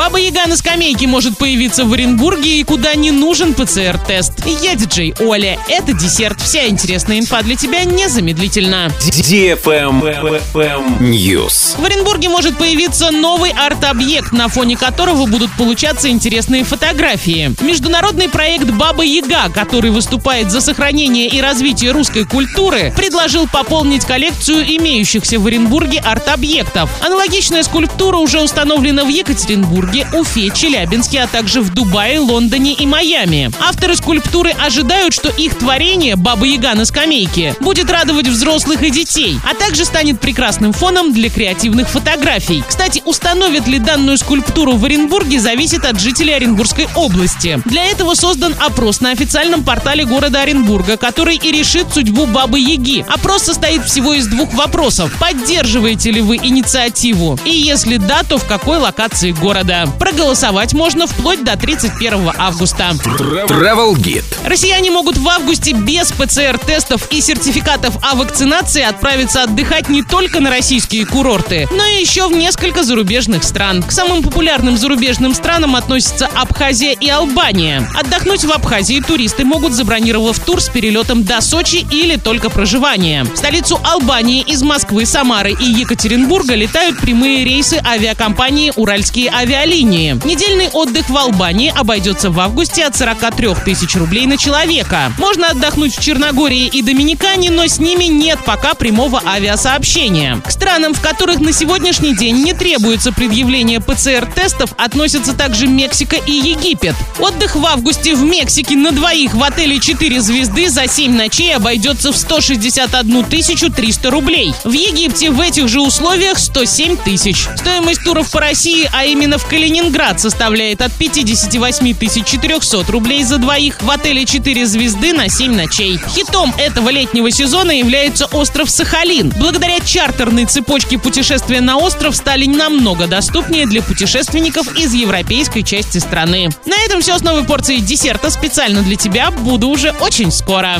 Баба Яга на скамейке может появиться в Оренбурге и куда не нужен ПЦР-тест. Я диджей Оля. Это десерт. Вся интересная инфа для тебя незамедлительно. News. В Оренбурге может появиться новый арт-объект, на фоне которого будут получаться интересные фотографии. Международный проект «Баба Яга», который выступает за сохранение и развитие русской культуры, предложил пополнить коллекцию имеющихся в Оренбурге арт-объектов. Аналогичная скульптура уже установлена в Екатеринбурге, Уфе, Челябинске, а также в Дубае, Лондоне и Майами. Авторы скульптуры ожидают, что их творение «Баба Яга на скамейке» будет радовать взрослых и детей, а также станет прекрасным фоном для креативных фотографий. Кстати, установят ли данную скульптуру в Оренбурге, зависит от жителей Оренбургской области. Для этого создан опрос на официальном портале города Оренбурга, который и решит судьбу Бабы Яги. Опрос состоит всего из двух вопросов. Поддерживаете ли вы инициативу? И если да, то в какой локации города? Проголосовать можно вплоть до 31 августа. Travel Guide. Россияне могут в августе без ПЦР-тестов и сертификатов о вакцинации отправиться отдыхать не только на российские курорты, но и еще в несколько зарубежных стран. К самым популярным зарубежным странам относятся Абхазия и Албания. Отдохнуть в Абхазии туристы могут, забронировав тур с перелетом до Сочи или только проживание. В столицу Албании из Москвы, Самары и Екатеринбурга летают прямые рейсы авиакомпании «Уральские авиалинии». Недельный отдых в Албании обойдется в августе от 43 тысяч рублей на человека. Можно отдохнуть в Черногории и Доминикане, но с ними нет пока прямого авиасообщения. К странам, в которых на сегодняшний день не требуется предъявление ПЦР-тестов, относятся также Мексика и Египет. Отдых в августе в Мексике на двоих в отеле 4 звезды за 7 ночей обойдется в 161 300 рублей. В Египте в этих же условиях 107 тысяч. Стоимость туров по России, а именно в Калининград, составляет от 58 400 рублей за двоих в отеле 4 звезды на 7 ночей. Хитом этого летнего сезона является остров Сахалин. Благодаря чартерной цепочке путешествия на остров стали намного доступнее для путешественников из европейской части страны. На этом все с новой порцией десерта специально для тебя. Буду уже очень скоро.